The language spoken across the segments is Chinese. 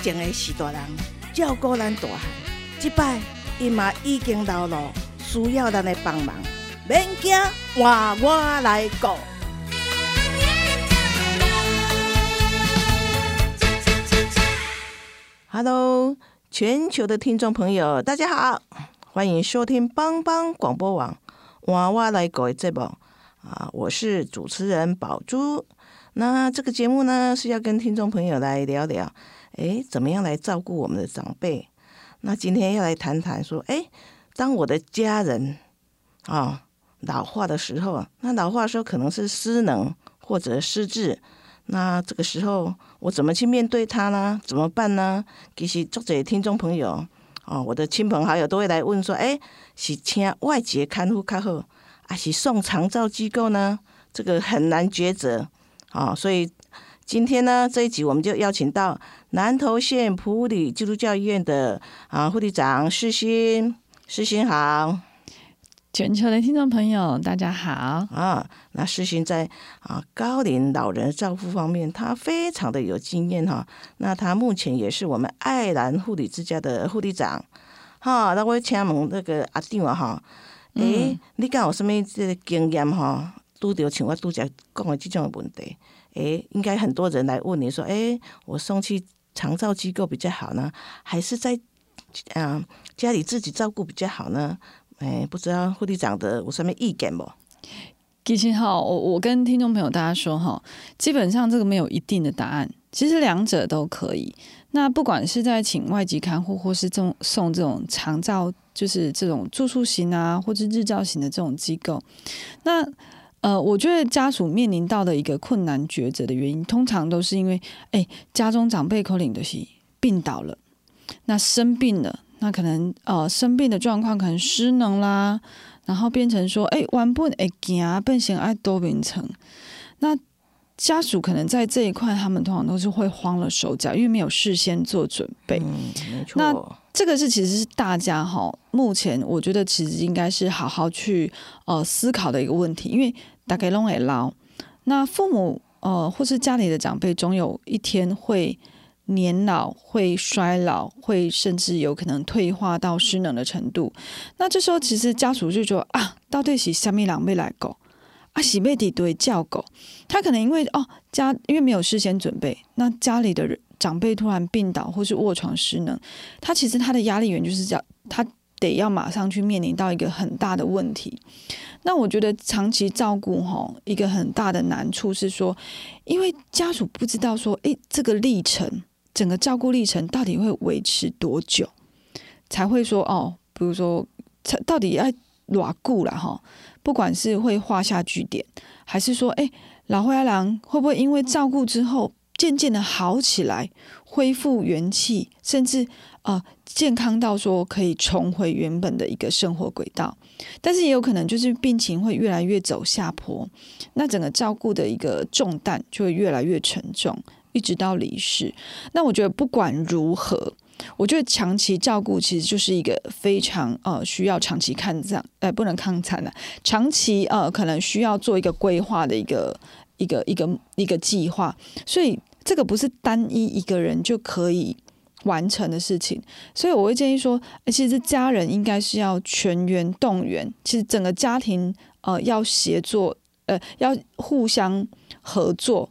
前的是大人照顾咱大汉，即摆伊嘛已经老了，需要咱的帮忙。免惊，娃娃来顾。Hello，全球的听众朋友，大家好，欢迎收听帮帮广播网《娃娃来狗》的节目啊，我是主持人宝珠。那这个节目呢，是要跟听众朋友来聊聊，诶，怎么样来照顾我们的长辈？那今天要来谈谈说，诶，当我的家人啊老化的时候，那老化的时候可能是失能或者失智。那这个时候我怎么去面对他呢？怎么办呢？其实作者听众朋友哦，我的亲朋好友都会来问说：，哎，是请外籍看护较好，还是送长照机构呢？这个很难抉择啊。所以今天呢，这一集我们就邀请到南投县普里基督教医院的啊护理长世新，世新好。全球的听众朋友，大家好啊！那世新在啊高龄老人照顾方面，他非常的有经验哈。那他目前也是我们爱兰护理之家的护理长哈。那我请问那个阿弟啊哈，诶，你敢有什么这个经验哈？拄着像我拄则讲的这种问题，诶，应该很多人来问你说，诶，我送去长照机构比较好呢，还是在啊家里自己照顾比较好呢？哎，不知道护理长的有什么意见不？其实哈，我我跟听众朋友大家说哈，基本上这个没有一定的答案，其实两者都可以。那不管是在请外籍看护，或是送送这种长照，就是这种住宿型啊，或者日照型的这种机构，那呃，我觉得家属面临到的一个困难抉择的原因，通常都是因为，哎，家中长辈可能的是病倒了，那生病了。那可能呃生病的状况可能失能啦，然后变成说哎完不哎行变成爱多病成，那家属可能在这一块他们通常都是会慌了手脚，因为没有事先做准备。嗯，没错。那这个是其实是大家哈，目前我觉得其实应该是好好去呃思考的一个问题，因为大概拢会老，那父母呃或是家里的长辈总有一天会。年老会衰老，会甚至有可能退化到失能的程度。那这时候，其实家属就说啊，到底是虾米狼狈来狗啊，喜贝底对叫狗。他可能因为哦家因为没有事先准备，那家里的人长辈突然病倒或是卧床失能，他其实他的压力源就是叫他得要马上去面临到一个很大的问题。那我觉得长期照顾哈，一个很大的难处是说，因为家属不知道说，诶，这个历程。整个照顾历程到底会维持多久，才会说哦？比如说，到底要哪固了哈？不管是会画下句点，还是说，哎，老灰狼会不会因为照顾之后渐渐的好起来，恢复元气，甚至呃健康到说可以重回原本的一个生活轨道？但是也有可能就是病情会越来越走下坡，那整个照顾的一个重担就会越来越沉重。一直到离世，那我觉得不管如何，我觉得长期照顾其实就是一个非常呃需要长期看这样，呃不能抗惨的，长期呃可能需要做一个规划的一个一个一个一个计划，所以这个不是单一一个人就可以完成的事情，所以我会建议说，其实家人应该是要全员动员，其实整个家庭呃要协作，呃要互相合作。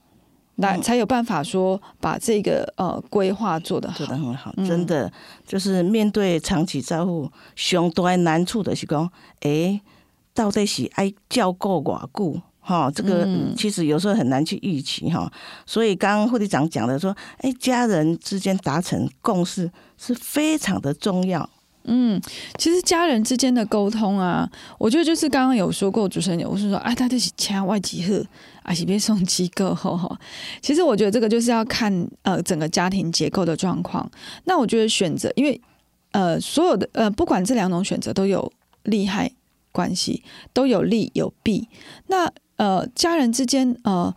那才有办法说把这个呃规划做得做得很好，真的就是面对长期照顾，上大的难处的是讲，哎，到底是爱照顾偌久？哈，这个其实有时候很难去预期哈。所以刚刚护理长讲的说，哎，家人之间达成共识是非常的重要。嗯，其实家人之间的沟通啊，我觉得就是刚刚有说过，主持人我是说，啊，他就是掐外籍客。还是被送机构后哈。其实我觉得这个就是要看呃整个家庭结构的状况。那我觉得选择，因为呃所有的呃不管这两种选择都有利害关系，都有利有弊。那呃家人之间呃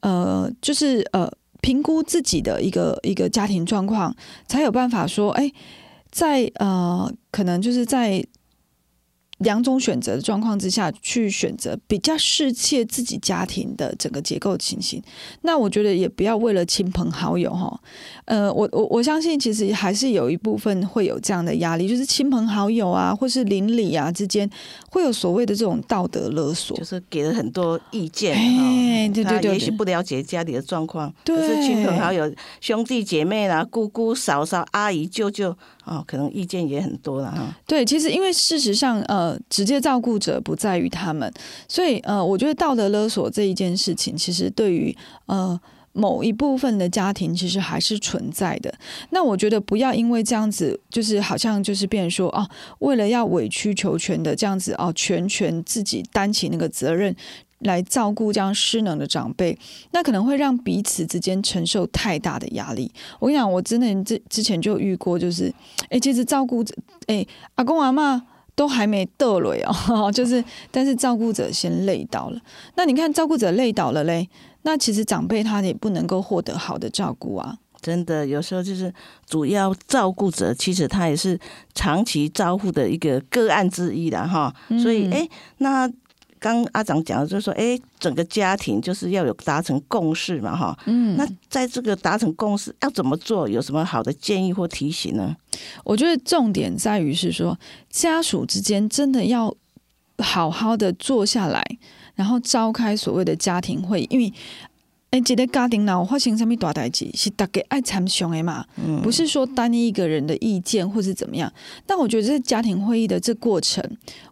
呃就是呃评估自己的一个一个家庭状况，才有办法说哎。在呃，可能就是在两种选择的状况之下去选择比较适切自己家庭的整个结构情形。那我觉得也不要为了亲朋好友哈，呃，我我我相信其实还是有一部分会有这样的压力，就是亲朋好友啊，或是邻里啊之间会有所谓的这种道德勒索，就是给了很多意见。哎，对对对，也许不了解家里的状况，对，是亲朋好友、兄弟姐妹啦、姑姑、嫂嫂、阿姨、舅舅。哦，可能意见也很多了哈。对，其实因为事实上，呃，直接照顾者不在于他们，所以呃，我觉得道德勒索这一件事情，其实对于呃某一部分的家庭，其实还是存在的。那我觉得不要因为这样子，就是好像就是变说哦，为了要委曲求全的这样子哦，全权自己担起那个责任。来照顾这样失能的长辈，那可能会让彼此之间承受太大的压力。我跟你讲，我真的之之前就遇过，就是，哎，其实照顾者，哎，阿公阿妈都还没得累哦，就是，但是照顾者先累倒了。那你看，照顾者累倒了嘞，那其实长辈他也不能够获得好的照顾啊。真的，有时候就是主要照顾者，其实他也是长期照顾的一个个案之一的哈。所以，哎，那。刚阿长讲的就是说，哎，整个家庭就是要有达成共识嘛，哈。嗯。那在这个达成共识要怎么做？有什么好的建议或提醒呢？我觉得重点在于是说，家属之间真的要好好的坐下来，然后召开所谓的家庭会议，因为。哎，一个家庭闹发生什么大代志，是大家爱参详的嘛？不是说单一一个人的意见或是怎么样。但我觉得这家庭会议的这过程，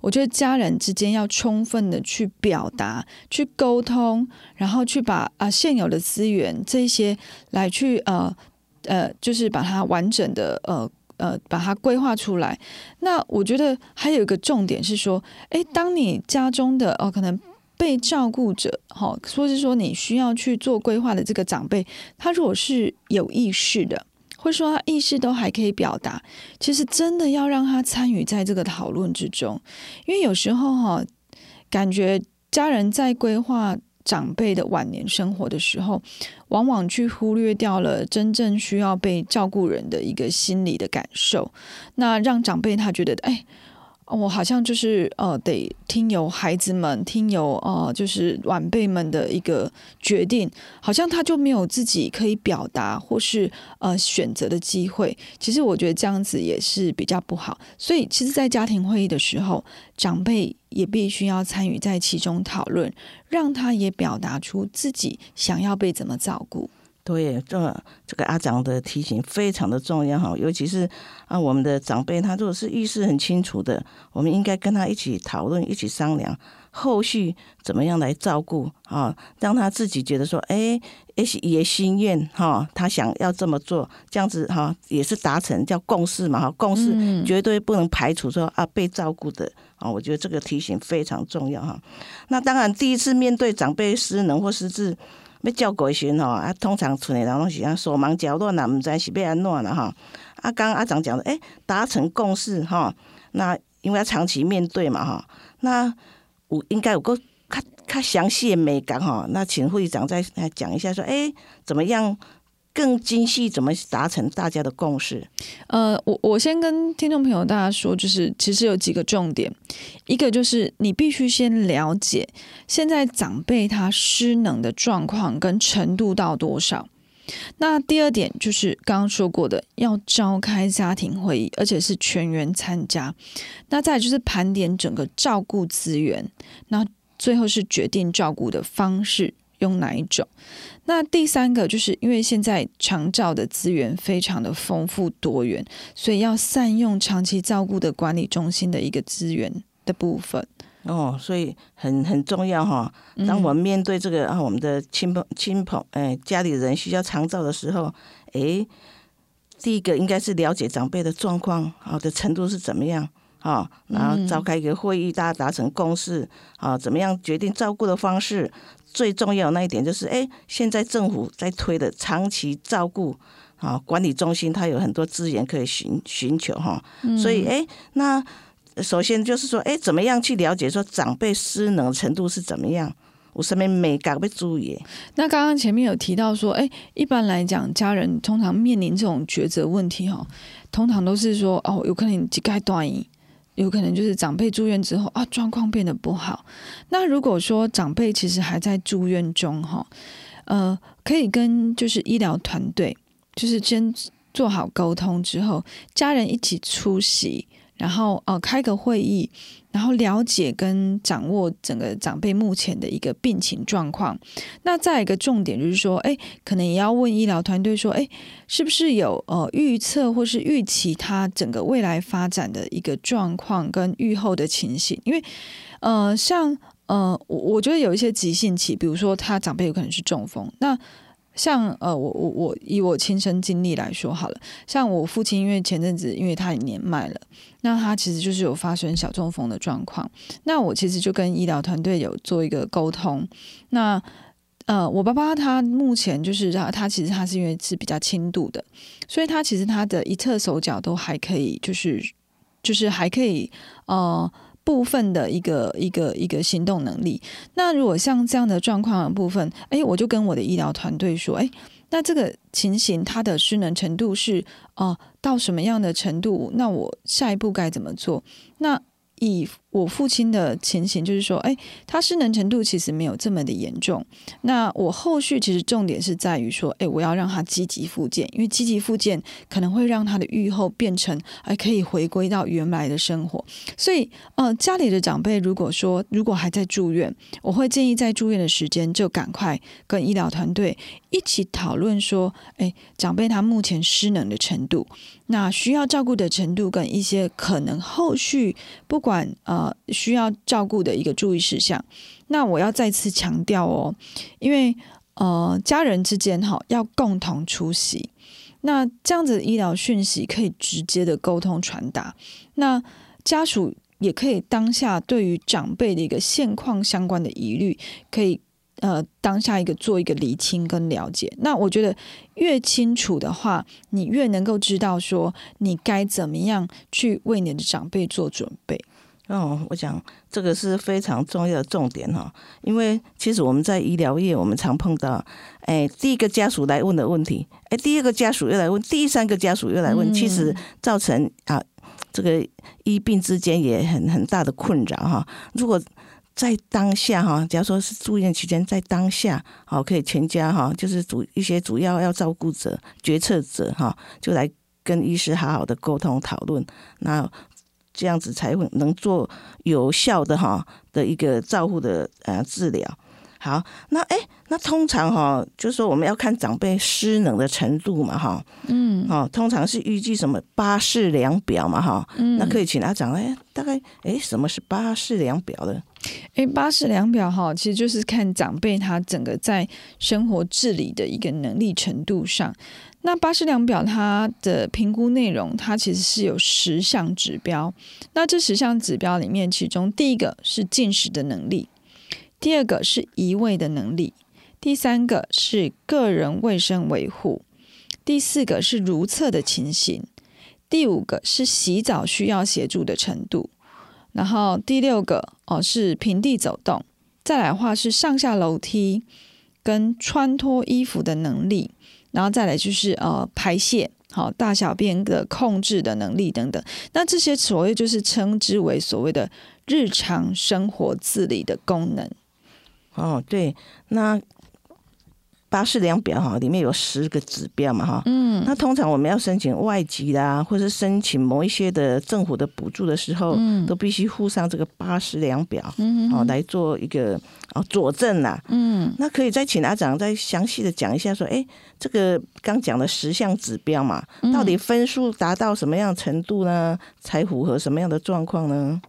我觉得家人之间要充分的去表达、去沟通，然后去把啊现有的资源这些来去呃呃，就是把它完整的呃呃把它规划出来。那我觉得还有一个重点是说，诶，当你家中的哦可能。被照顾者，哈，说是说你需要去做规划的这个长辈，他如果是有意识的，或者说他意识都还可以表达，其实真的要让他参与在这个讨论之中，因为有时候哈，感觉家人在规划长辈的晚年生活的时候，往往去忽略掉了真正需要被照顾人的一个心理的感受，那让长辈他觉得，哎。我好像就是呃，得听由孩子们，听由呃，就是晚辈们的一个决定，好像他就没有自己可以表达或是呃选择的机会。其实我觉得这样子也是比较不好。所以，其实，在家庭会议的时候，长辈也必须要参与在其中讨论，让他也表达出自己想要被怎么照顾。对，这这个阿长的提醒非常的重要哈，尤其是啊，我们的长辈他如果是意识很清楚的，我们应该跟他一起讨论，一起商量后续怎么样来照顾啊，让他自己觉得说，哎，也也心愿哈，他想要这么做，这样子哈，也是达成叫共识嘛哈，共识绝对不能排除说啊被照顾的啊，我觉得这个提醒非常重要哈。那当然，第一次面对长辈失能或失智。要照顾时吼，啊，通常厝内人拢是啊手忙脚乱啦，毋知是要安怎啦吼。啊，刚阿长讲的，诶，达成共识吼，那因为要长期面对嘛吼，那有应该有个较较详细的美感吼，那请会长再来讲一下，说，诶，怎么样？更精细怎么达成大家的共识？呃，我我先跟听众朋友大家说，就是其实有几个重点，一个就是你必须先了解现在长辈他失能的状况跟程度到多少。那第二点就是刚刚说过的，要召开家庭会议，而且是全员参加。那再就是盘点整个照顾资源，那最后是决定照顾的方式。用哪一种？那第三个就是因为现在长照的资源非常的丰富多元，所以要善用长期照顾的管理中心的一个资源的部分。哦，所以很很重要哈。当我们面对这个啊，我们的亲朋亲朋哎家里人需要长照的时候，哎，第一个应该是了解长辈的状况好的程度是怎么样。哈，然后召开一个会议，大家达成共识，啊，怎么样决定照顾的方式？最重要那一点就是，哎，现在政府在推的长期照顾啊管理中心，它有很多资源可以寻寻求哈，所以哎，那首先就是说，哎，怎么样去了解说长辈失能程度是怎么样？我身边没敢被注意。那刚刚前面有提到说，哎，一般来讲，家人通常面临这种抉择问题哈，通常都是说，哦，有可能几盖断医，有可能就是长辈住院之后啊，状况变得不好。那如果说长辈其实还在住院中哈，呃，可以跟就是医疗团队，就是先做好沟通之后，家人一起出席。然后呃开个会议，然后了解跟掌握整个长辈目前的一个病情状况。那再一个重点就是说，哎，可能也要问医疗团队说，哎，是不是有呃预测或是预期他整个未来发展的一个状况跟预后的情形？因为呃像呃我我觉得有一些急性期，比如说他长辈有可能是中风，那。像呃，我我我以我亲身经历来说好了，像我父亲，因为前阵子因为他也年迈了，那他其实就是有发生小中风的状况。那我其实就跟医疗团队有做一个沟通。那呃，我爸爸他目前就是他他其实他是因为是比较轻度的，所以他其实他的一侧手脚都还可以，就是就是还可以呃。部分的一个一个一个行动能力。那如果像这样的状况的部分，哎，我就跟我的医疗团队说，哎，那这个情形它的失能程度是哦到什么样的程度？那我下一步该怎么做？那以我父亲的情形，就是说，哎，他失能程度其实没有这么的严重。那我后续其实重点是在于说，哎，我要让他积极复健，因为积极复健可能会让他的愈后变成，哎，可以回归到原来的生活。所以，呃，家里的长辈如果说如果还在住院，我会建议在住院的时间就赶快跟医疗团队一起讨论说，哎，长辈他目前失能的程度，那需要照顾的程度跟一些可能后续不管呃。需要照顾的一个注意事项。那我要再次强调哦，因为呃，家人之间哈要共同出席，那这样子的医疗讯息可以直接的沟通传达。那家属也可以当下对于长辈的一个现况相关的疑虑，可以呃当下一个做一个厘清跟了解。那我觉得越清楚的话，你越能够知道说你该怎么样去为你的长辈做准备。哦，我讲这个是非常重要的重点哈，因为其实我们在医疗业，我们常碰到，哎，第一个家属来问的问题，哎，第二个家属又来问，第三个家属又来问，其实造成啊，这个医病之间也很很大的困扰哈。如果在当下哈，假如说是住院期间，在当下好，可以全家哈，就是主一些主要要照顾者、决策者哈，就来跟医师好好的沟通讨论，那。这样子才会能做有效的哈的一个照护的呃治疗。好，那哎，那通常哈，就是说我们要看长辈失能的程度嘛哈。嗯。哦，通常是预计什么八式量表嘛哈。嗯。那可以请他讲哎，大概哎什么是八式量表的？哎，八式量表哈，其实就是看长辈他整个在生活自理的一个能力程度上。那八式量表它的评估内容，它其实是有十项指标。那这十项指标里面，其中第一个是进食的能力，第二个是移位的能力，第三个是个人卫生维护，第四个是如厕的情形，第五个是洗澡需要协助的程度，然后第六个哦是平地走动，再来的话是上下楼梯跟穿脱衣服的能力。然后再来就是呃排泄，好大小便的控制的能力等等，那这些所谓就是称之为所谓的日常生活自理的功能。哦，对，那。八式量表哈，里面有十个指标嘛哈，嗯，那通常我们要申请外籍的啊，或是申请某一些的政府的补助的时候，嗯，都必须附上这个八式量表，嗯，哦，来做一个哦佐证啦，嗯，那可以再请阿长再详细的讲一下，说，哎，这个刚讲的十项指标嘛，到底分数达到什么样程度呢，才符合什么样的状况呢？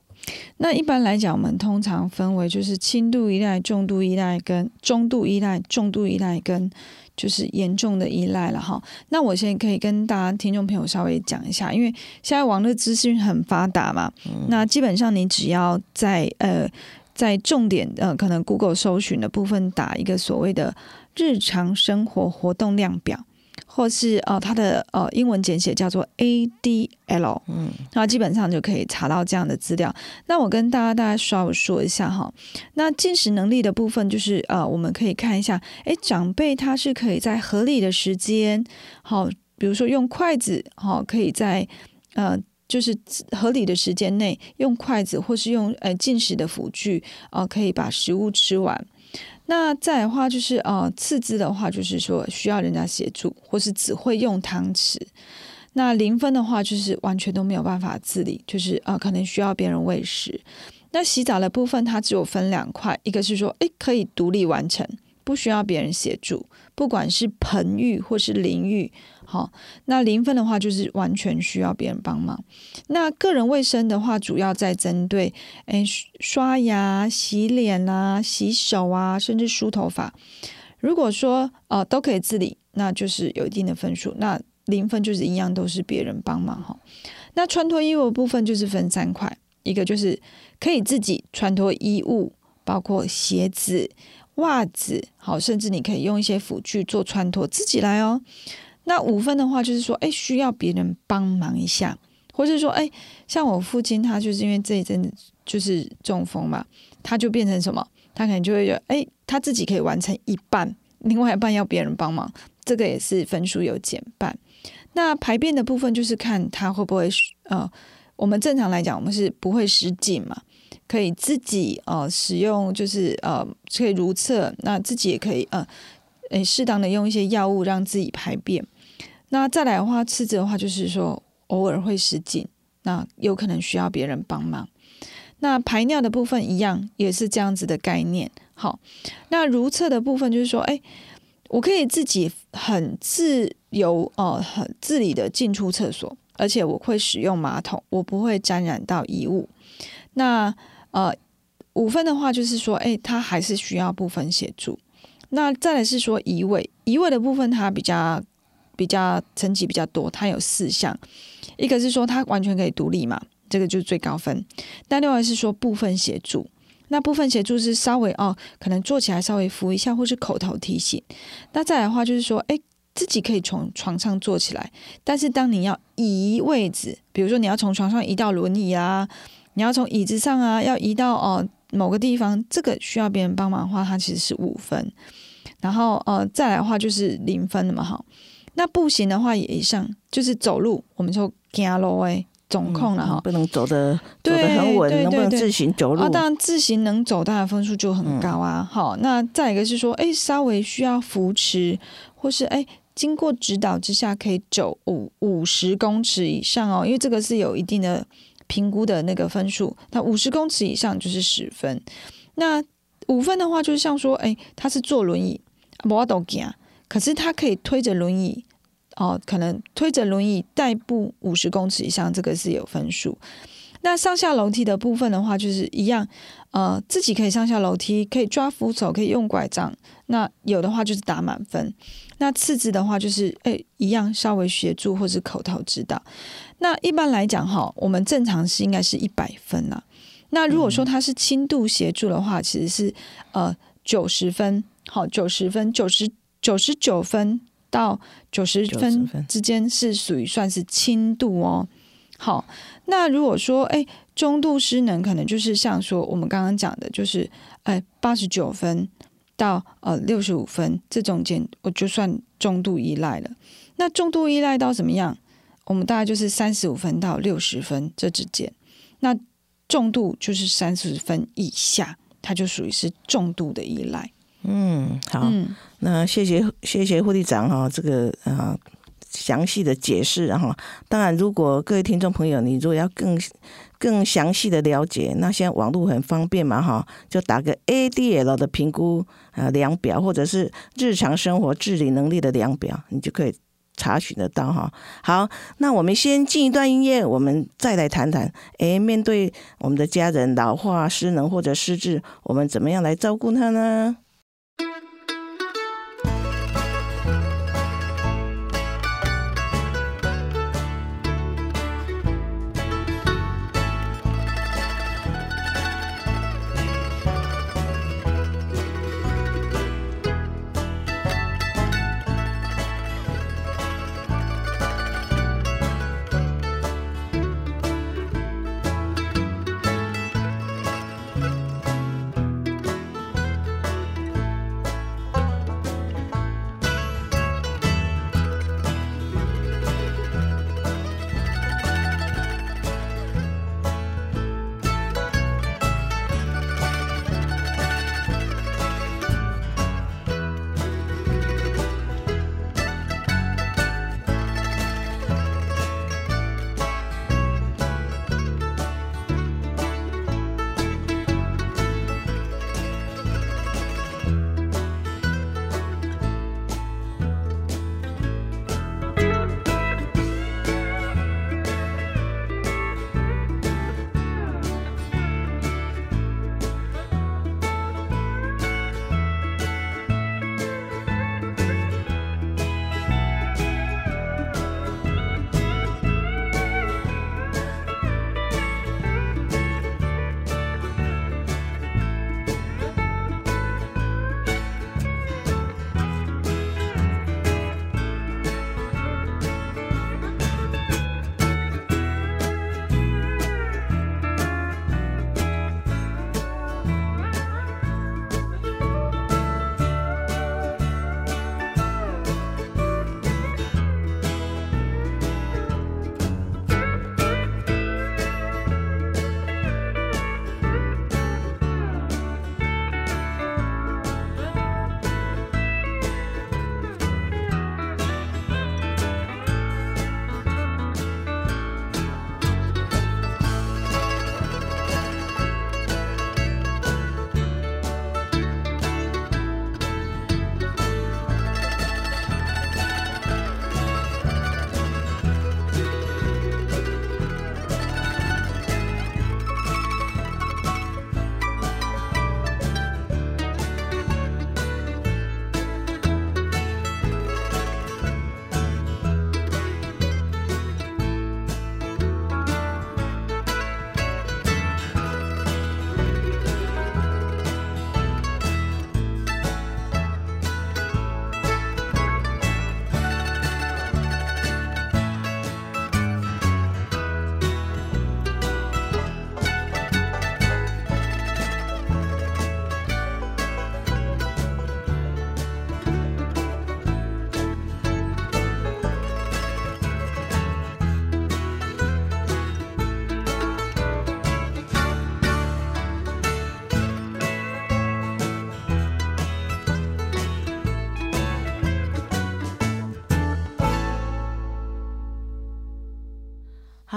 那一般来讲，我们通常分为就是轻度依赖、重度依赖跟中度依赖、重度依赖跟就是严重的依赖了哈。那我现在可以跟大家听众朋友稍微讲一下，因为现在网络资讯很发达嘛，那基本上你只要在呃在重点呃可能 Google 搜寻的部分打一个所谓的日常生活活动量表。或是呃，它的呃英文简写叫做 ADL，嗯，那基本上就可以查到这样的资料。那我跟大家大家稍微说一下哈，那进食能力的部分就是呃，我们可以看一下，哎，长辈他是可以在合理的时间，好，比如说用筷子，好，可以在呃，就是合理的时间内用筷子或是用呃进食的辅具，啊，可以把食物吃完。那再的话就是呃，次之的话就是说需要人家协助，或是只会用汤匙。那零分的话就是完全都没有办法自理，就是呃可能需要别人喂食。那洗澡的部分它只有分两块，一个是说诶可以独立完成，不需要别人协助，不管是盆浴或是淋浴。好，那零分的话就是完全需要别人帮忙。那个人卫生的话，主要在针对诶刷牙、洗脸啊、洗手啊，甚至梳头发。如果说呃都可以自理，那就是有一定的分数。那零分就是一样都是别人帮忙哈。那穿脱衣物的部分就是分三块，一个就是可以自己穿脱衣物，包括鞋子、袜子，好，甚至你可以用一些辅具做穿脱，自己来哦。那五分的话，就是说，哎，需要别人帮忙一下，或者说，哎，像我父亲，他就是因为这一阵子就是中风嘛，他就变成什么？他可能就会觉得，哎，他自己可以完成一半，另外一半要别人帮忙，这个也是分数有减半。那排便的部分就是看他会不会，呃，我们正常来讲，我们是不会失禁嘛，可以自己呃使用，就是呃可以如厕，那自己也可以呃，诶适当的用一些药物让自己排便。那再来的话，次子的话就是说偶尔会失禁，那有可能需要别人帮忙。那排尿的部分一样，也是这样子的概念。好，那如厕的部分就是说，哎，我可以自己很自由哦，很自理的进出厕所，而且我会使用马桶，我不会沾染到衣物。那呃，五分的话就是说，哎，他还是需要部分协助。那再来是说移位，移位的部分它比较。比较层级比较多，它有四项，一个是说它完全可以独立嘛，这个就是最高分。但另外是说部分协助，那部分协助是稍微哦，可能坐起来稍微扶一下，或是口头提醒。那再来的话就是说，哎，自己可以从床上坐起来，但是当你要移位置，比如说你要从床上移到轮椅啊，你要从椅子上啊，要移到哦某个地方，这个需要别人帮忙的话，它其实是五分。然后呃再来的话就是零分了嘛，哈。那步行的话也一样，就是走路，我们就走路诶，总控了哈，不能走的走的很稳，能不能自行走路？啊，当然自行能走，当然分数就很高啊。好，那再一个是说，哎，稍微需要扶持，或是哎，经过指导之下可以走五五十公尺以上哦，因为这个是有一定的评估的那个分数，那五十公尺以上就是十分。那五分的话，就是像说，哎，他是坐轮椅，不要都行。可是他可以推着轮椅，哦，可能推着轮椅代步五十公尺以上，这个是有分数。那上下楼梯的部分的话，就是一样，呃，自己可以上下楼梯，可以抓扶手，可以用拐杖。那有的话就是打满分。那次之的话就是，哎，一样稍微协助或是口头指导。那一般来讲哈，我们正常是应该是一百分啊。那如果说他是轻度协助的话，其实是呃九十分，好，九十分，九十。九十九分到九十分之间是属于算是轻度哦。好，那如果说哎中度失能，可能就是像说我们刚刚讲的，就是哎八十九分到呃六十五分这中间，我就算中度依赖了。那重度依赖到怎么样？我们大概就是三十五分到六十分这之间。那重度就是三十分以下，它就属于是重度的依赖。嗯，好，那谢谢谢谢护理长哈，这个啊详细的解释，然后当然，如果各位听众朋友，你如果要更更详细的了解，那现在网络很方便嘛哈，就打个 ADL 的评估啊量表，或者是日常生活自理能力的量表，你就可以查询得到哈。好，那我们先进一段音乐，我们再来谈谈，哎，面对我们的家人老化、失能或者失智，我们怎么样来照顾他呢？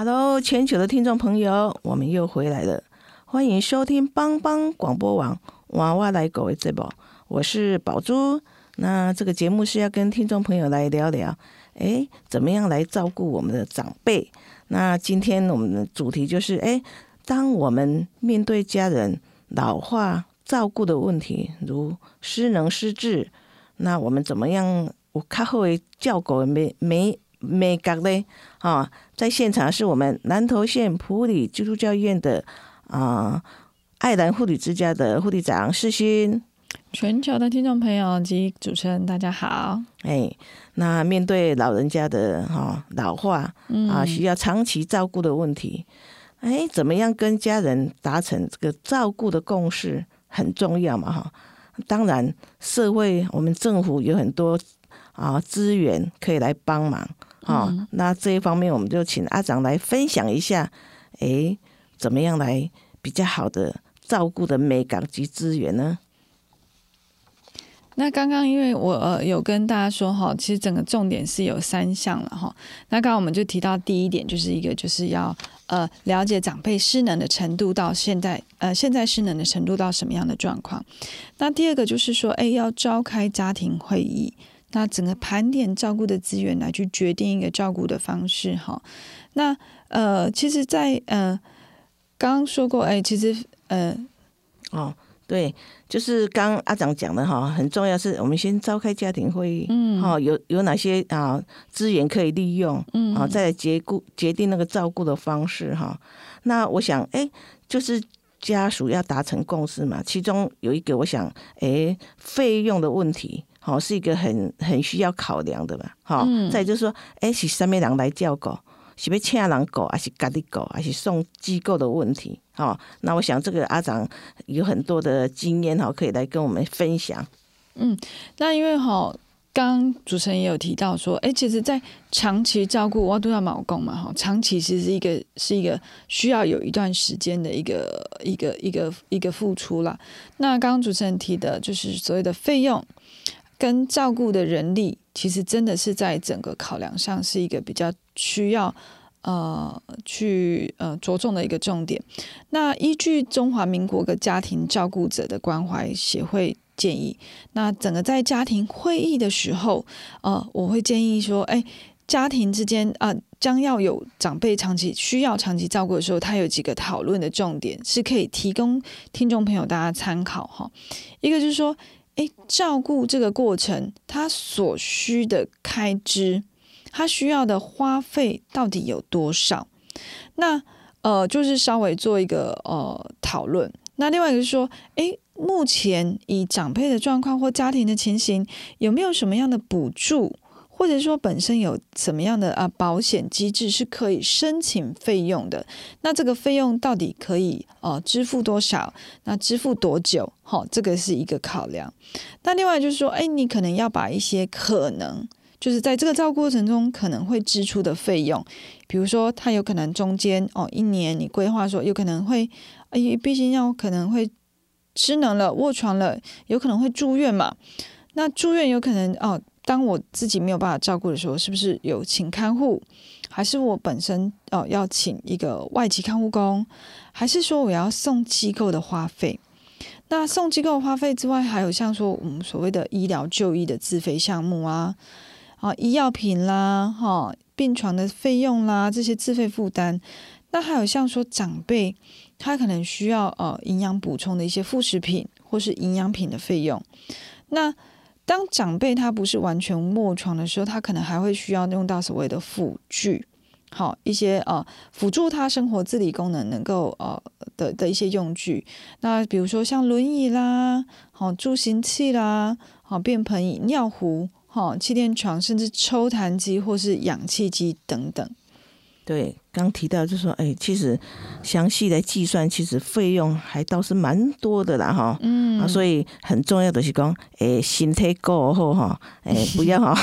Hello，全球的听众朋友，我们又回来了，欢迎收听帮帮广播网娃娃来狗的节目，我是宝珠。那这个节目是要跟听众朋友来聊聊，哎，怎么样来照顾我们的长辈？那今天我们的主题就是，哎，当我们面对家人老化照顾的问题，如失能失智，那我们怎么样？我较好的照顾没没没觉嘞？啊，在现场是我们南投县普里基督教医院的啊爱兰护理之家的护理长世勋。全球的听众朋友及主持人，大家好。哎，那面对老人家的哈老化啊，需要长期照顾的问题，哎，怎么样跟家人达成这个照顾的共识很重要嘛哈？当然，社会我们政府有很多啊资源可以来帮忙哈。那这一方面，我们就请阿长来分享一下，哎，怎么样来比较好的照顾的美感及资源呢？那刚刚因为我呃有跟大家说哈，其实整个重点是有三项了哈。那刚刚我们就提到第一点，就是一个就是要呃了解长辈失能的程度到现在呃现在失能的程度到什么样的状况。那第二个就是说，哎，要召开家庭会议，那整个盘点照顾的资源来去决定一个照顾的方式哈。那呃，其实，在呃刚刚说过，哎，其实呃哦。对，就是刚阿长讲的哈，很重要是我们先召开家庭会议，嗯，哈，有有哪些啊资源可以利用，嗯，啊，再来决顾决定那个照顾的方式哈。那我想，哎，就是家属要达成共识嘛，其中有一个我想，哎，费用的问题，好，是一个很很需要考量的吧，哈。再就是说，哎，是什么人来照顾？是要请人狗，还是家己狗，还是送机构的问题？哈，那我想这个阿长有很多的经验哈，可以来跟我们分享。嗯，那因为哈，刚主持人也有提到说，哎，其实，在长期照顾我都要毛工嘛，哈，长期其实是一个是一个需要有一段时间的一个一个一个一个付出啦。那刚刚主持人提的就是所谓的费用跟照顾的人力，其实真的是在整个考量上是一个比较。需要呃去呃着重的一个重点。那依据中华民国的家庭照顾者的关怀协会建议，那整个在家庭会议的时候，呃，我会建议说，哎，家庭之间啊，将要有长辈长期需要长期照顾的时候，它有几个讨论的重点是可以提供听众朋友大家参考哈。一个就是说，哎，照顾这个过程，他所需的开支。他需要的花费到底有多少？那呃，就是稍微做一个呃讨论。那另外一个是说，诶，目前以长辈的状况或家庭的情形，有没有什么样的补助，或者说本身有什么样的啊保险机制是可以申请费用的？那这个费用到底可以呃支付多少？那支付多久？好，这个是一个考量。那另外就是说，诶，你可能要把一些可能。就是在这个照顾过程中可能会支出的费用，比如说他有可能中间哦一年你规划说有可能会，哎，毕竟要可能会失能了卧床了，有可能会住院嘛。那住院有可能哦，当我自己没有办法照顾的时候，是不是有请看护？还是我本身哦要请一个外籍看护工？还是说我要送机构的花费？那送机构花费之外，还有像说我们所谓的医疗就医的自费项目啊。啊，医药品啦，哈，病床的费用啦，这些自费负担。那还有像说长辈，他可能需要呃营养补充的一些副食品或是营养品的费用。那当长辈他不是完全卧床的时候，他可能还会需要用到所谓的辅具，好一些呃辅助他生活自理功能能够呃的的一些用具。那比如说像轮椅啦，好助行器啦，好便盆、尿壶。哈，气垫床，甚至抽痰机或是氧气机等等。对，刚提到就说，哎，其实详细的计算，其实费用还倒是蛮多的啦，哈。嗯。啊，所以很重要的是讲，哎，身体够后哈，哎，不要哈，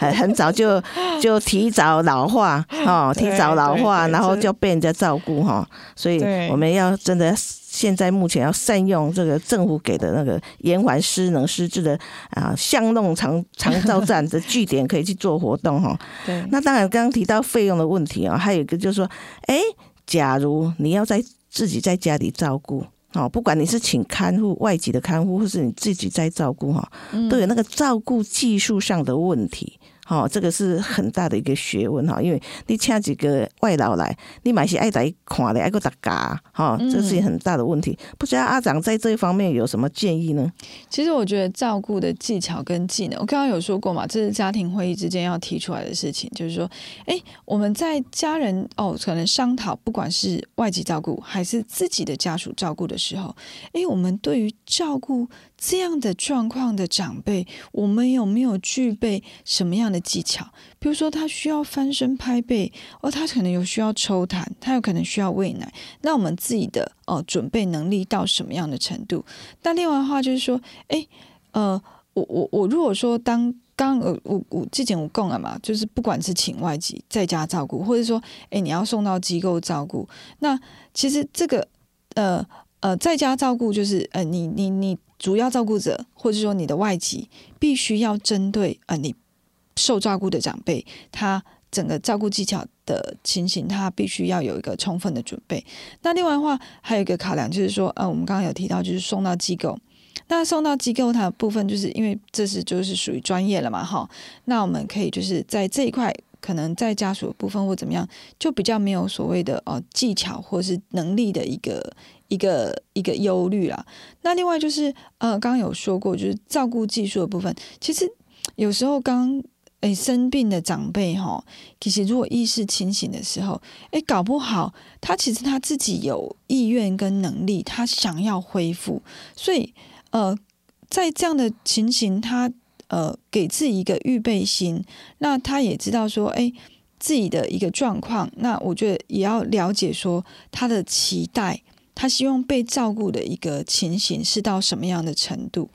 很很早就就提早老化，哈，提早老化，然后就被人家照顾哈。所以我们要真的。现在目前要善用这个政府给的那个延缓失能失智的啊巷弄长长照站的据点，可以去做活动哈。对，那当然，刚刚提到费用的问题啊，还有一个就是说，哎，假如你要在自己在家里照顾。哦，不管你是请看护、外籍的看护，或是你自己在照顾哈，都有那个照顾技术上的问题。好，这个是很大的一个学问哈，因为你请几个外劳来，你买些爱来看的，爱个大家，哈，这是很大的问题。不知道阿长在这一方面有什么建议呢？其实我觉得照顾的技巧跟技能，我刚刚有说过嘛，这是家庭会议之间要提出来的事情，就是说，哎，我们在家人哦，可能商讨，不管是外籍照顾还是自己的家属照顾的时候，哎，我们对于照顾。这样的状况的长辈，我们有没有具备什么样的技巧？比如说，他需要翻身拍背，哦，他可能有需要抽痰，他有可能需要喂奶。那我们自己的哦准备能力到什么样的程度？那另外的话就是说，哎，呃，我我我如果说当刚呃我我之前我供了嘛，就是不管是请外籍在家照顾，或者说，哎，你要送到机构照顾，那其实这个呃呃在家照顾就是呃你你你。主要照顾者，或者说你的外籍，必须要针对呃你受照顾的长辈，他整个照顾技巧的情形，他必须要有一个充分的准备。那另外的话，还有一个考量就是说，呃，我们刚刚有提到，就是送到机构。那送到机构，它的部分就是因为这是就是属于专业了嘛，哈。那我们可以就是在这一块，可能在家属部分或怎么样，就比较没有所谓的哦技巧或是能力的一个。一个一个忧虑啦。那另外就是，呃，刚刚有说过，就是照顾技术的部分。其实有时候刚诶生病的长辈哈，其实如果意识清醒的时候，诶搞不好他其实他自己有意愿跟能力，他想要恢复。所以呃，在这样的情形，他呃给自己一个预备心，那他也知道说，哎自己的一个状况。那我觉得也要了解说他的期待。他希望被照顾的一个情形是到什么样的程度？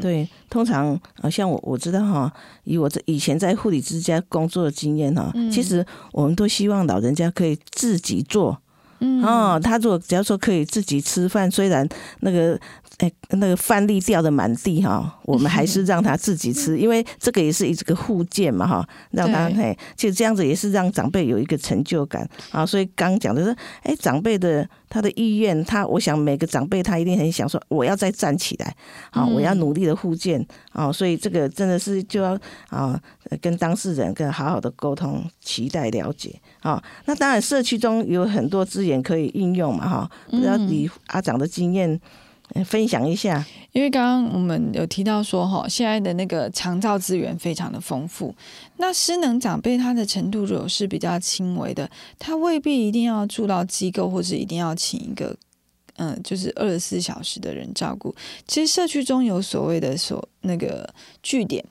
对，通常啊，像我我知道哈，以我这以前在护理之家工作的经验哈，其实我们都希望老人家可以自己做。嗯哦，他如果只要说可以自己吃饭，虽然那个哎那个饭粒掉的满地哈，我们还是让他自己吃，因为这个也是一个护件嘛哈，让他嘿，其实这样子也是让长辈有一个成就感啊。所以刚讲的是，哎，长辈的他的意愿，他我想每个长辈他一定很想说，我要再站起来，好，我要努力的护件啊。所以这个真的是就要啊跟当事人跟好好的沟通，期待了解啊。那当然社区中有很多资源。可以应用嘛？哈，不知道以阿长的经验分享一下。因为刚刚我们有提到说，哈，现在的那个长照资源非常的丰富。那失能长辈他的程度如果是比较轻微的，他未必一定要住到机构，或是一定要请一个嗯，就是二十四小时的人照顾。其实社区中有所谓的所那个据点。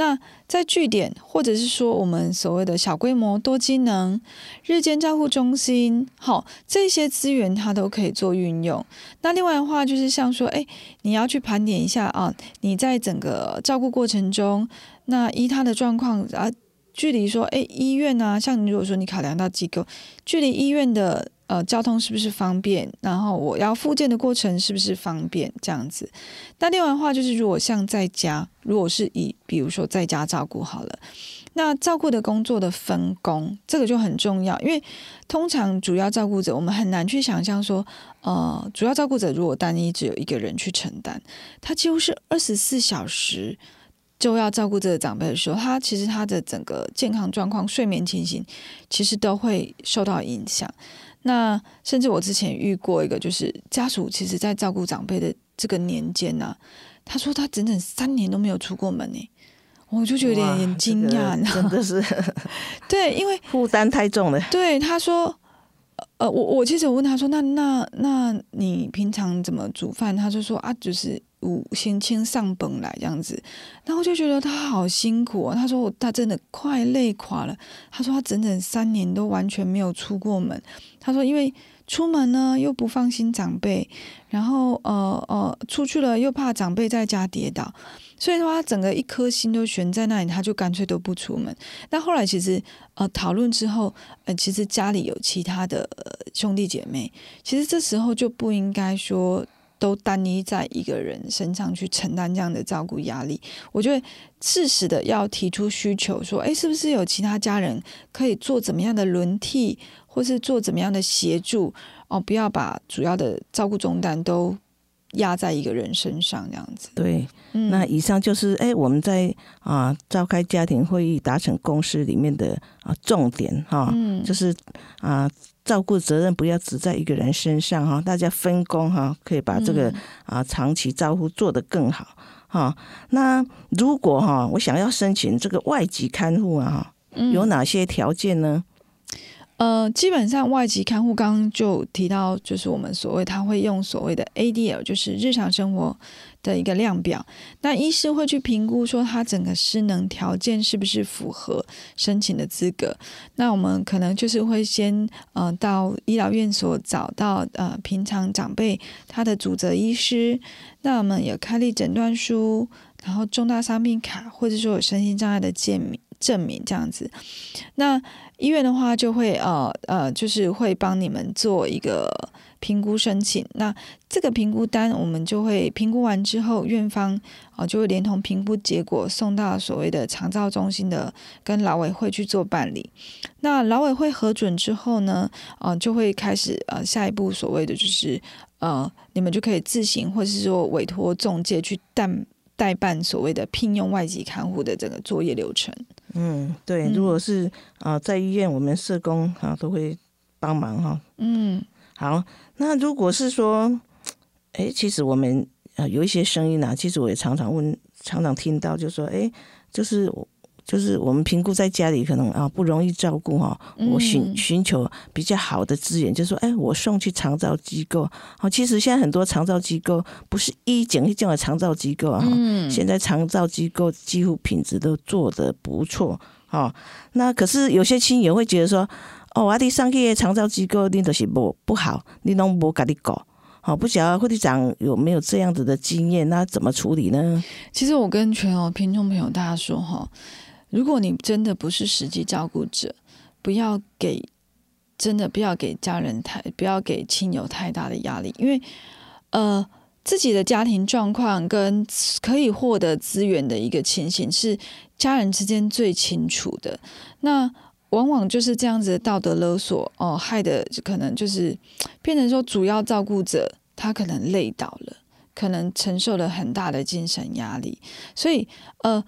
那在据点，或者是说我们所谓的小规模多机能日间照护中心，好，这些资源它都可以做运用。那另外的话，就是像说，哎，你要去盘点一下啊，你在整个照顾过程中，那依他的状况啊，距离说，哎，医院啊，像你如果说你考量到机构，距离医院的。呃，交通是不是方便？然后我要复健的过程是不是方便？这样子。那另外的话，就是如果像在家，如果是以比如说在家照顾好了，那照顾的工作的分工，这个就很重要。因为通常主要照顾者，我们很难去想象说，呃，主要照顾者如果单一只有一个人去承担，他几乎是二十四小时就要照顾这个长辈的时候，他其实他的整个健康状况、睡眠情形，其实都会受到影响。那甚至我之前遇过一个，就是家属其实在照顾长辈的这个年间呢，他说他整整三年都没有出过门呢，我就觉得有点惊讶，真的是，对，因为负担太重了。对，他说，呃，我我其实我问他说，那那那你平常怎么煮饭？他就说啊，就是。五先签上本来这样子，然后就觉得他好辛苦啊。他说我他真的快累垮了。他说他整整三年都完全没有出过门。他说因为出门呢又不放心长辈，然后呃呃出去了又怕长辈在家跌倒，所以的话，他整个一颗心都悬在那里，他就干脆都不出门。但后来其实呃讨论之后，呃其实家里有其他的、兄弟姐妹，其实这时候就不应该说。都单一在一个人身上去承担这样的照顾压力，我觉得适时的要提出需求，说，哎，是不是有其他家人可以做怎么样的轮替，或是做怎么样的协助？哦，不要把主要的照顾重担都压在一个人身上，这样子。对，嗯那以上就是哎我们在啊召开家庭会议达成共识里面的啊重点哈，嗯就是啊照顾责任不要只在一个人身上哈，大家分工哈，可以把这个嗯啊长期照顾做得更好哈。那如果哈我想要申请这个外籍看护啊有哪些条件呢？呃，基本上外籍看护刚刚就提到，就是我们所谓他会用所谓的 ADL，就是日常生活的一个量表。那医师会去评估说他整个失能条件是不是符合申请的资格。那我们可能就是会先呃到医疗院所找到呃平常长辈他的主责医师，那我们有开立诊断书，然后重大伤病卡，或者说有身心障碍的证明证明这样子。那医院的话就会呃呃，就是会帮你们做一个评估申请。那这个评估单我们就会评估完之后，院方啊、就会连同评估结果送到所谓的长照中心的跟劳委会去做办理。那劳委会核准之后呢，呃，就会开始呃下一步所谓的就是呃，你们就可以自行或是说委托中介去代代办所谓的聘用外籍看护的整个作业流程。嗯，对，嗯如果是啊在医院，我们社工啊都会帮忙哈。嗯好，那如果是说，哎，其实我们呃有一些声音啊，其实我也常常问，常常听到，就说，哎，就是我就是我们评估在家里可能啊不容易照顾哈，我寻嗯寻求比较好的资源，就说，哎，我送去长照机构。好，其实现在很多长照机构不是一整一这样的长照机构啊，现在长照机构几乎品质都做得不错，哈，那可是有些亲友会觉得说，哦，啊，你上去的长照机构，你都是不不好，你拢无甲你搞，好、不晓得会长有没有这样子的经验，那怎么处理呢？其实我跟全友听众朋友大家说哈，如果你真的不是实际照顾者，不要给真的不要给家人太不要给亲友太大的压力，因为呃自己的家庭状况跟可以获得资源的一个情形是家人之间最清楚的。那往往就是这样子的道德勒索哦，害的可能就是变成说主要照顾者他可能累倒了。可能承受了很大的精神压力，所以呃，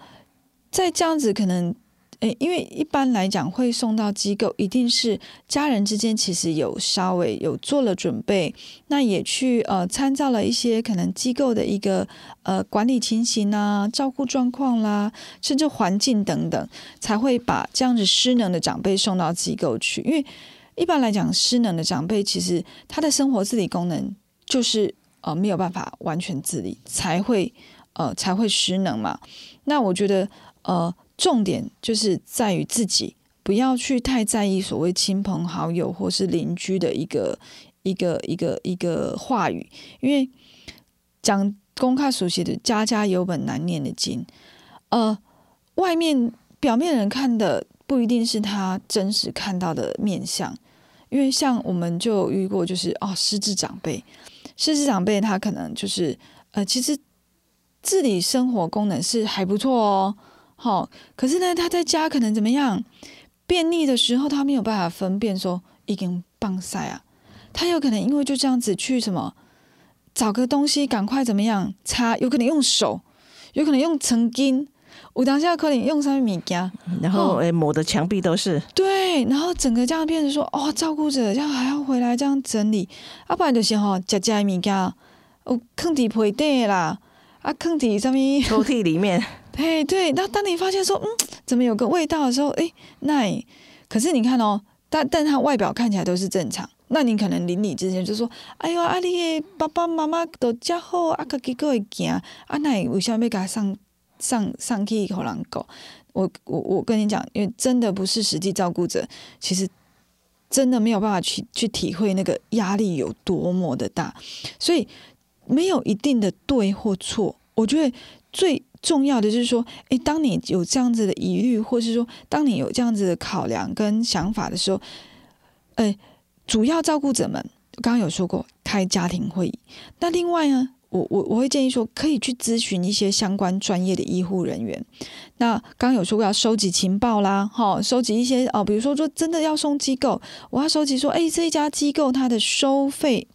在这样子可能，诶，因为一般来讲会送到机构，一定是家人之间其实有稍微有做了准备，那也去呃参照了一些可能机构的一个呃管理情形啊、照顾状况啦，甚至环境等等，才会把这样子失能的长辈送到机构去。因为一般来讲，失能的长辈其实他的生活自理功能就是。呃，没有办法完全自理，才会呃才会失能嘛。那我觉得呃，重点就是在于自己不要去太在意所谓亲朋好友或是邻居的一个一个一个一个话语，因为讲公开熟悉的“家家有本难念的经”，呃，外面表面人看的不一定是他真实看到的面相，因为像我们就遇过，就是哦，失智长辈。失智长辈他可能就是呃，其实自理生活功能是还不错哦，好、可是呢，他在家可能怎么样？便秘的时候，他没有办法分辨说已经棒晒啊，他有可能因为就这样子去什么找个东西赶快怎么样擦，有可能用手，有可能用曾经，我当下可能用上面物件，然后哦哎，抹的墙壁都是，对，然后整个这样变成说，哦，照顾者这样还要回来这样整理，啊，不然就是吼，食食的物件，哦，放伫被底的啦，啊，坑底上面，抽屉里面，嘿，对，那当你发现说，嗯，怎么有个味道的时候，诶，那可是你看哦，但但它外表看起来都是正常，那你可能邻里之间就说，哎呦，啊，你爸爸妈妈都遮好，啊，家己个会行，啊，那为什么要给他上上上去给人搞？我我我跟你讲，因为真的不是实际照顾者，其实真的没有办法去去体会那个压力有多么的大，所以没有一定的对或错。我觉得最重要的就是说，诶，当你有这样子的疑虑，或是说当你有这样子的考量跟想法的时候，诶，主要照顾者们刚刚有说过开家庭会议，那另外呢？我我我会建议说，可以去咨询一些相关专业的医护人员。那刚刚有说过要收集情报啦，哈，收集一些哦，比如说说真的要送机构，我要收集说，哎，这一家机构它的收费、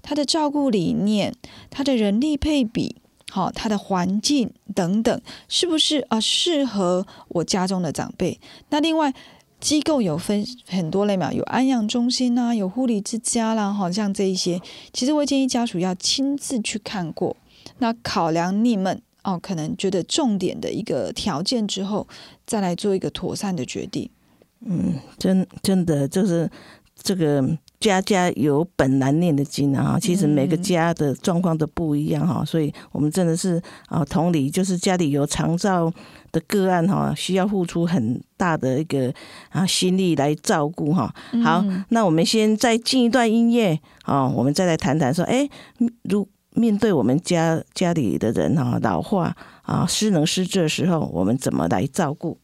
它的照顾理念、它的人力配比，好，它的环境等等，是不是啊适合我家中的长辈？那另外。机构有分很多类嘛，有安养中心呐，有护理之家啦，好，像这一些，其实我建议家属要亲自去看过，那考量你们哦，可能觉得重点的一个条件之后，再来做一个妥善的决定。嗯，真真的就是这个。家家有本难念的经啊，其实每个家的状况都不一样哈，所以我们真的是啊，同理就是家里有长照的个案哈，需要付出很大的一个啊心力来照顾哈。好，那我们先再进一段音乐啊，我们再来谈谈说，哎，如面对我们家家里的人哈老化啊失能失智的时候，我们怎么来照顾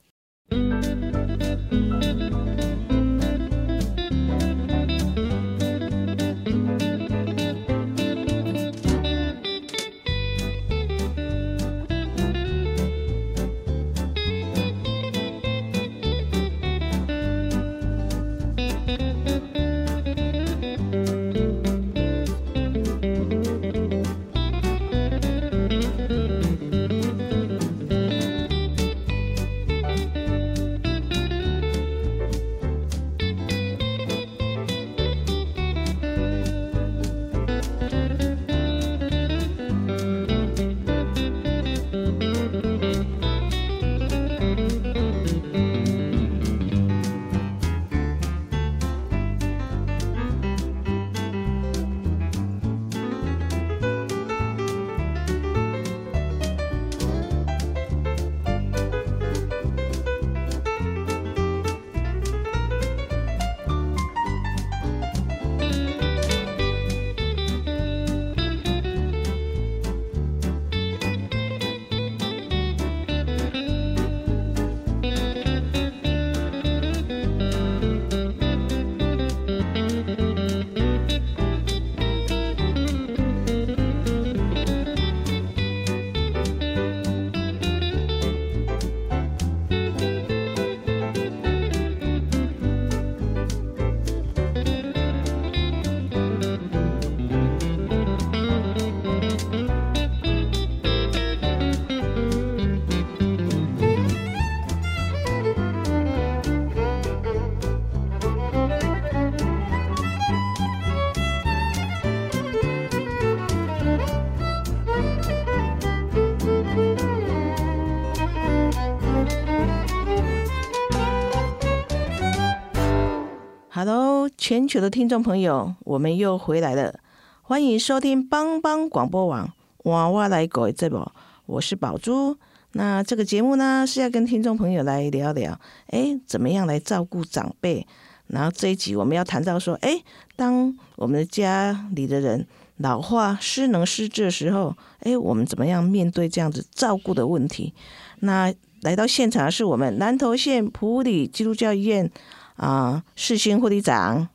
全球的听众朋友，我们又回来了，欢迎收听帮帮广播网娃娃来狗这部，我是宝珠。那这个节目呢是要跟听众朋友来聊聊，哎，怎么样来照顾长辈？然后这一集我们要谈到说，哎，当我们的家里的人老化、失能、失智的时候，哎，我们怎么样面对这样子照顾的问题？那来到现场是我们南投县普里基督教医院。啊，世新护理长，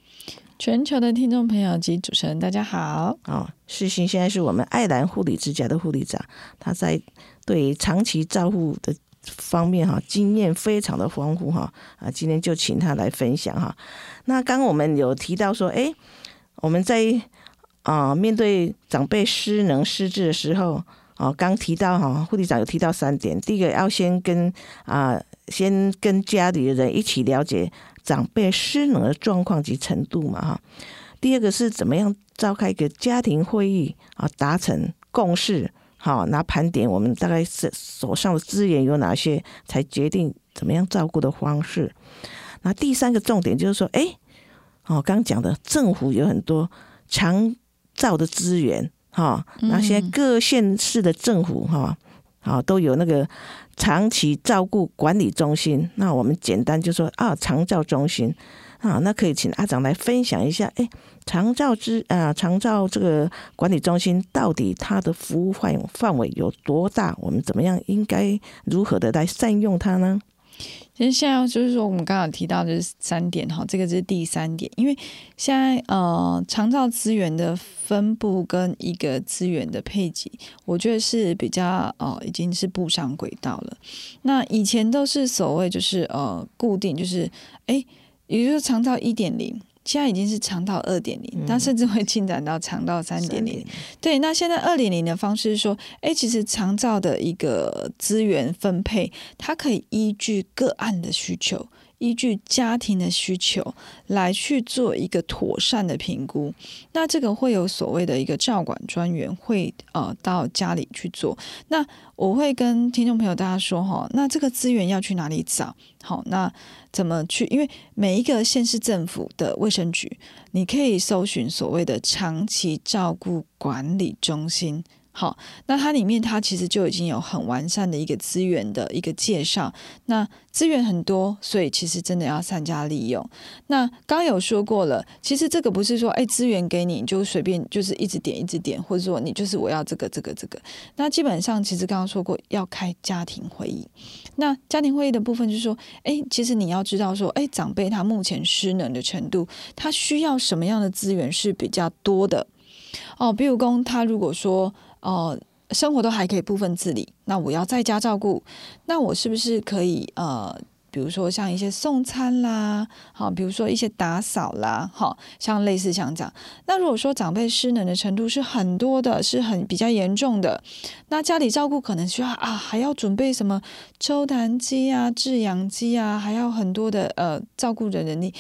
全球的听众朋友及主持人，大家好。哦，世新现在是我们爱兰护理之家的护理长，他在对长期照护的方面哈，经验非常的丰富哈。啊，今天就请他来分享哈。那刚刚我们有提到说，哎，我们在啊面对长辈失能失智的时候，哦，刚提到哈，护理长有提到三点，第一个要先跟啊，先跟家里的人一起了解。长辈失能的状况及程度嘛，哈。第二个是怎么样召开一个家庭会议啊，达成共识，好，拿盘点我们大概是手上的资源有哪些，才决定怎么样照顾的方式。那第三个重点就是说，哎，哦，刚讲的政府有很多长照的资源，哈，那现在各县市的政府，哈，啊，都有那个长期照顾管理中心。那我们简单就说啊，长照中心啊，那可以请阿长来分享一下。哎，长照之啊，长照这个管理中心到底它的服务范范围有多大？我们怎么样应该如何的来善用它呢？其实现在就是说，我们刚刚提到就是三点哈，这个是第三点，因为现在呃，长照资源的分布跟一个资源的配给，我觉得是比较哦，已经是步上轨道了。那以前都是所谓就是呃固定，就是哎，也就是长照一点零。现在已经是长到二点零，它甚至会进展到长到三点零。对，那现在二点零的方式是说，哎，其实长照的一个资源分配，它可以依据个案的需求。依据家庭的需求来去做一个妥善的评估，那这个会有所谓的一个照管专员会呃到家里去做。那我会跟听众朋友大家说哈，那这个资源要去哪里找？好，那怎么去？因为每一个县市政府的卫生局，你可以搜寻所谓的长期照顾管理中心。好，那它里面它其实就已经有很完善的一个资源的一个介绍。那资源很多，所以其实真的要善加利用。那刚有说过了，其实这个不是说哎资源给你就随便就是一直点一直点，或者说你就是我要这个这个这个。那基本上其实刚刚说过要开家庭会议。那家庭会议的部分就是说，哎，其实你要知道说，哎，长辈他目前失能的程度，他需要什么样的资源是比较多的哦。比如说他如果说。哦，生活都还可以部分自理，那我要在家照顾，那我是不是可以呃？比如说像一些送餐啦，好，比如说一些打扫啦，好，像类似像这样。那如果说长辈失能的程度是很多的，是很比较严重的，那家里照顾可能需要啊，还要准备什么抽痰机啊、制氧机啊，还要很多的呃照顾的能力。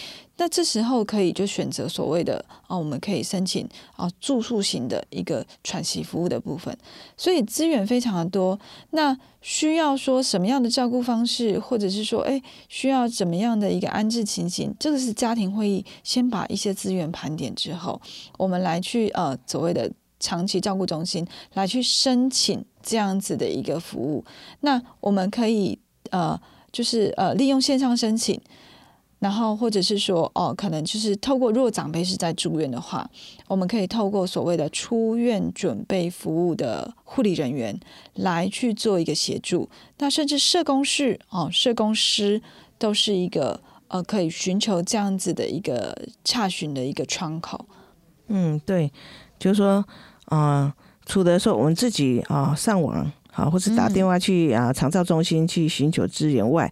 那这时候可以就选择所谓的啊，我们可以申请啊住宿型的一个喘息服务的部分，所以资源非常的多。那需要说什么样的照顾方式，或者是说，哎，需要怎么样的一个安置情形？这个是家庭会议先把一些资源盘点之后，我们来去呃所谓的长期照顾中心来去申请这样子的一个服务。那我们可以呃就是呃利用线上申请。然后，或者是说，哦，可能就是透过，如果长辈是在住院的话，我们可以透过所谓的出院准备服务的护理人员来去做一个协助。那甚至社工室，哦，社工师都是一个呃，可以寻求这样子的一个查询的一个窗口。嗯，对，就是说，啊，除了说我们自己啊上网，好，或是打电话去啊长照中心去寻求资源外。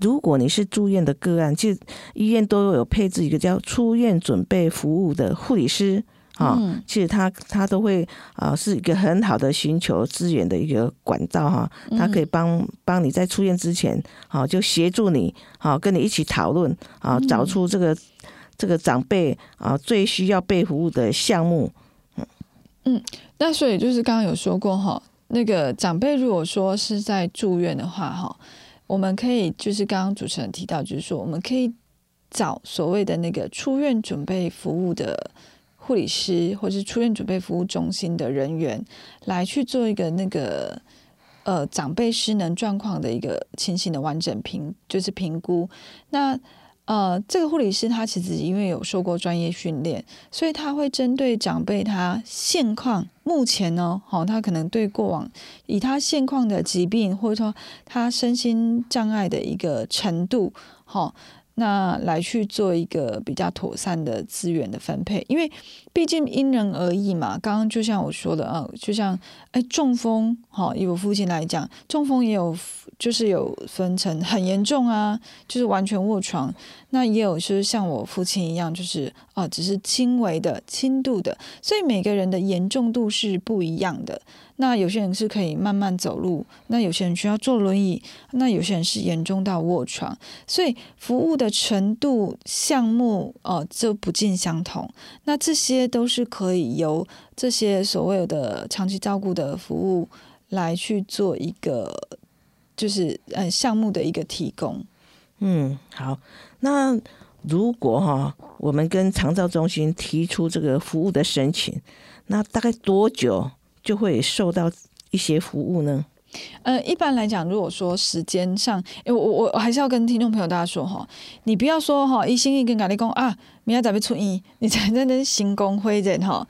如果你是住院的个案，其实医院都有配置一个叫出院准备服务的护理师啊，其实他他都会啊是一个很好的寻求资源的一个管道哈，他可以帮帮你在出院之前啊就协助你啊跟你一起讨论啊找出这个这个长辈啊最需要被服务的项目。嗯嗯，那所以就是刚刚有说过哈，那个长辈如果说是在住院的话哈。我们可以就是刚刚主持人提到，就是说我们可以找所谓的那个出院准备服务的护理师，或是出院准备服务中心的人员来去做一个那个呃长辈失能状况的一个情形的完整评，就是评估那。呃，这个护理师他其实因为有受过专业训练，所以他会针对长辈他现况，目前呢，好，他可能对过往以他现况的疾病，或者说他身心障碍的一个程度，好。那来去做一个比较妥善的资源的分配，因为毕竟因人而异嘛。刚刚就像我说的啊，就像哎中风，哈，以我父亲来讲，中风也有就是有分成很严重啊，就是完全卧床。那也有就是像我父亲一样，就是啊，只是轻微的、轻度的，所以每个人的严重度是不一样的。那有些人是可以慢慢走路，那有些人需要坐轮椅，那有些人是严重到卧床，所以服务的程度、项目哦，就不尽相同。那这些都是可以由这些所谓的长期照顾的服务来去做一个，就是呃项目的一个提供。嗯，好。那如果哈，我们跟长照中心提出这个服务的申请，那大概多久？就会受到一些服务呢。呃，一般来讲，如果说时间上，诶，我我我还是要跟听众朋友大家说哈，你不要说哈，一心一跟咖喱讲啊，明天准备出医，你才在那行工会人哈，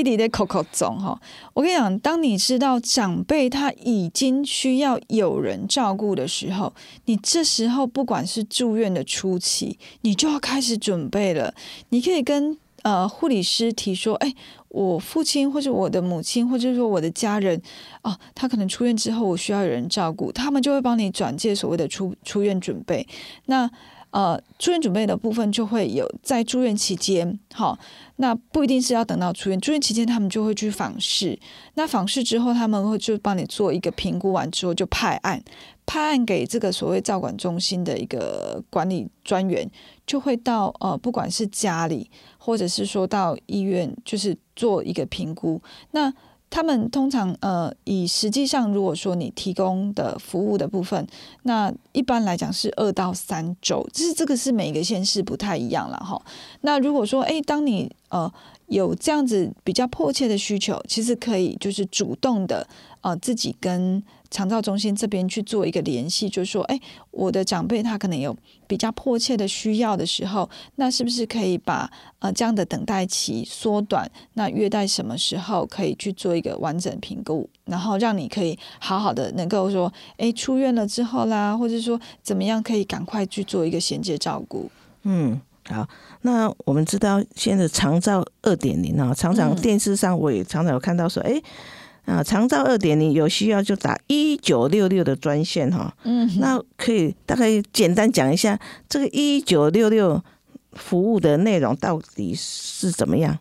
一直在口口中哈。我跟你讲，当你知道长辈他已经需要有人照顾的时候，你这时候不管是住院的初期，你就要开始准备了。你可以跟呃护理师提说，哎。我父亲或者我的母亲，或者说我的家人，哦，他可能出院之后，我需要有人照顾，他们就会帮你转介所谓的出出院准备。那呃，住院准备的部分就会有在住院期间，好，那不一定是要等到出院，住院期间他们就会去访视。那访视之后，他们会就帮你做一个评估，完之后就派案，派案给这个所谓照管中心的一个管理专员，就会到呃，不管是家里。或者是说到医院，就是做一个评估。那他们通常呃，以实际上如果说你提供的服务的部分，那一般来讲是二到三周，就是这个是每个县市不太一样了哈。那如果说哎，当你呃有这样子比较迫切的需求，其实可以就是主动的呃自己跟。长照中心这边去做一个联系，就是说，哎，我的长辈他可能有比较迫切的需要的时候，那是不是可以把呃这样的等待期缩短？那约在什么时候可以去做一个完整评估，然后让你可以好好的能够说，哎，出院了之后啦，或者说怎么样可以赶快去做一个衔接照顾？嗯，好，那我们知道现在长照二点零啊，常常电视上我也常常有看到说，哎。啊，长照二点零有需要就打一九六六的专线哈。嗯，那可以大概简单讲一下这个一九六六服务的内容到底是怎么样？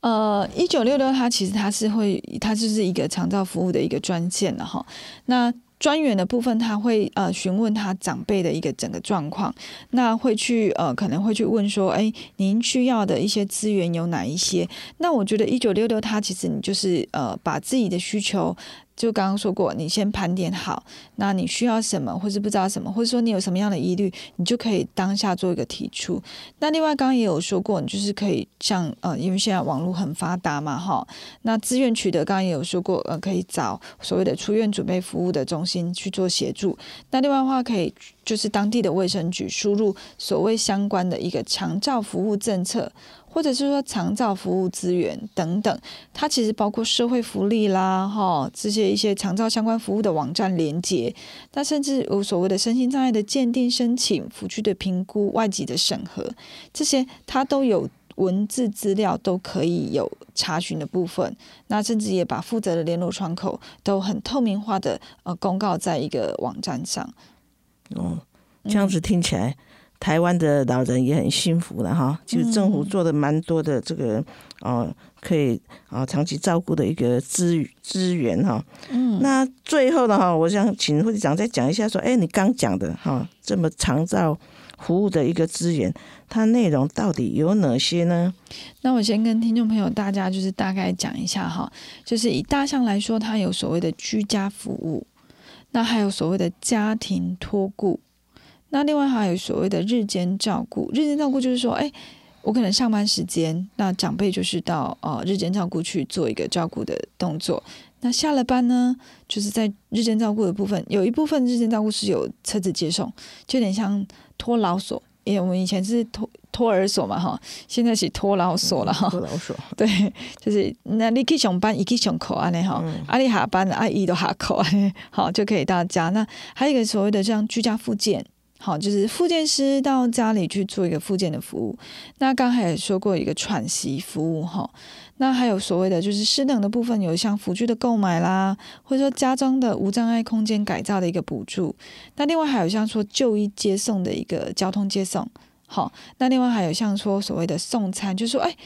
呃，一九六六它其实它是会，它就是一个长照服务的一个专线了哈。那专员的部分，他会呃询问他长辈的一个整个状况，那会去呃可能会去问说，哎，您需要的一些资源有哪一些？那我觉得一九六六，他其实你就是呃把自己的需求。就刚刚说过，你先盘点好，那你需要什么，或是不知道什么，或者说你有什么样的疑虑，你就可以当下做一个提出。那另外刚刚也有说过，你就是可以像呃，因为现在网络很发达嘛，哈，那资源取得刚刚也有说过，呃，可以找所谓的出院准备服务的中心去做协助。那另外的话，可以就是当地的卫生局输入所谓相关的一个强照服务政策。或者是说长照服务资源等等，它其实包括社会福利啦，哈这些一些长照相关服务的网站连接，那甚至有所谓的身心障碍的鉴定申请、辅具的评估、外籍的审核，这些它都有文字资料，都可以有查询的部分。那甚至也把负责的联络窗口都很透明化的呃公告在一个网站上。哦，这样子听起来。台湾的老人也很幸福了哈，其实政府做的蛮多的这个哦，可以啊长期照顾的一个资资源哈。嗯，那最后的哈，我想请会长再讲一下说，哎，你刚讲的哈，这么长照服务的一个资源，它内容到底有哪些呢？那我先跟听众朋友大家就是大概讲一下哈，就是以大象来说，它有所谓的居家服务，那还有所谓的家庭托顾。那另外还有所谓的日间照顾，日间照顾就是说，哎，我可能上班时间，那长辈就是到呃日间照顾去做一个照顾的动作。那下了班呢，就是在日间照顾的部分，有一部分日间照顾是有车子接送，就有点像托老所，因为我们以前是托托儿所嘛，哈，现在是托老所了哈。托老所，对，就是那你去上班，一去上课安尼哈，阿里下班阿姨都下课安尼，好就可以到家。那还有一个所谓的像居家附件。好，就是复健师到家里去做一个复健的服务。那刚才也说过一个喘息服务哈。那还有所谓的就是失能的部分，有像辅具的购买啦，或者说家中的无障碍空间改造的一个补助。那另外还有像说就医接送的一个交通接送。好，那另外还有像说所谓的送餐，就是说哎，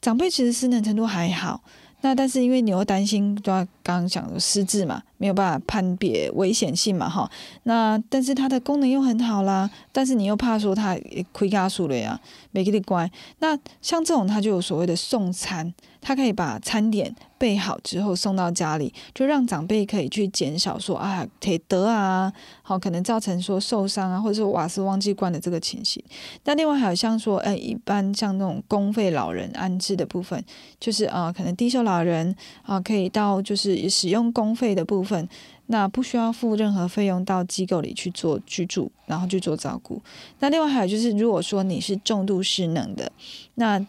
长辈其实失能程度还好。那但是因为你又担心，就刚刚讲的失智嘛，没有办法判别危险性嘛，哈。那但是它的功能又很好啦，但是你又怕说它亏加数了呀，没给你关。那像这种，它就有所谓的送餐。他可以把餐点备好之后送到家里，就让长辈可以去减少说啊腿得啊，好可能造成说受伤啊，或者说瓦斯忘记关的这个情形。那另外还有像说，哎，一般像那种公费老人安置的部分，就是啊，可能低收老人啊，可以到就是使用公费的部分。那不需要付任何费用到机构里去做居住，然后去做照顾。那另外还有就是，如果说你是重度失能的，那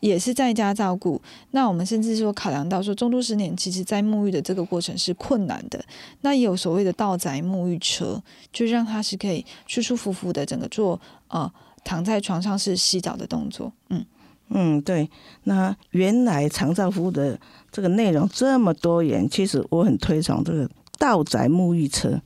也是在家照顾。那我们甚至说考量到说，重度失能其实在沐浴的这个过程是困难的。那也有所谓的道宅沐浴车，就让他是可以舒舒服服的整个做呃躺在床上是洗澡的动作。嗯嗯，对。那原来长照服务的这个内容这么多元，其实我很推崇这个道宅沐浴车。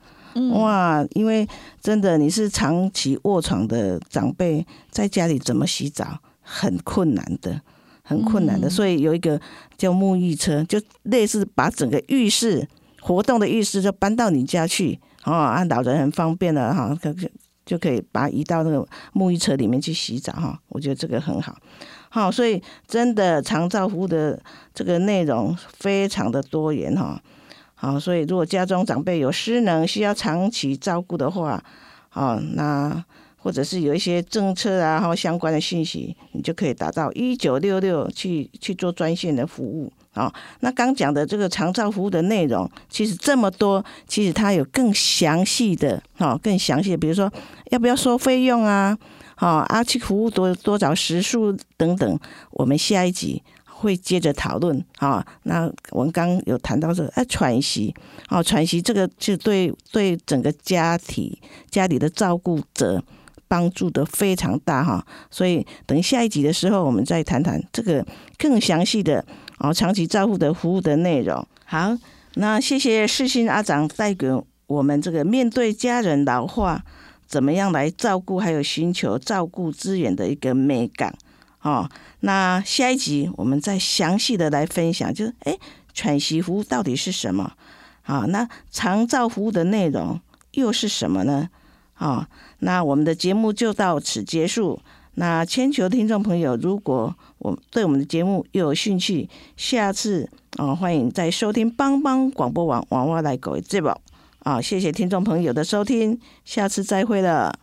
哇，因为真的你是长期卧床的长辈，在家里怎么洗澡？很困难的，很困难的，所以有一个叫沐浴车，就类似把整个浴室活动的浴室就搬到你家去哦，啊，老人很方便的哈，可可就可以把移到那个沐浴车里面去洗澡哈，我觉得这个很好，好，所以真的长照服务的这个内容非常的多元哈，好，所以如果家中长辈有失能需要长期照顾的话，好，那。或者是有一些政策啊，或相关的信息，你就可以打到一九六六去去做专线的服务啊。那刚讲的这个长照服务的内容，其实这么多，其实它有更详细的哈，更详细的，比如说要不要收费用啊，好，啊去服务多多少时数等等，我们下一集会接着讨论啊。那我们刚有谈到这个哎喘息，哦喘息这个就对对整个家庭家里的照顾者。帮助的非常大哈，所以等下一集的时候，我们再谈谈这个更详细的哦，长期照护的服务的内容。好，那谢谢世新阿长带给我们这个面对家人老化，怎么样来照顾，还有寻求照顾资源的一个美感哦。那下一集我们再详细的来分享，就是哎，喘息服务到底是什么？啊，那长照服务的内容又是什么呢？啊。那我们的节目就到此结束。那千求听众朋友，如果我对我们的节目又有兴趣，下次啊，欢迎再收听帮帮广播网网网来狗节目啊！谢谢听众朋友的收听，下次再会了。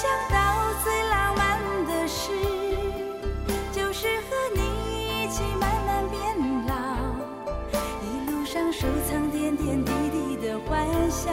想到最浪漫的事，就是和你一起慢慢变老，一路上收藏点点滴滴的欢笑。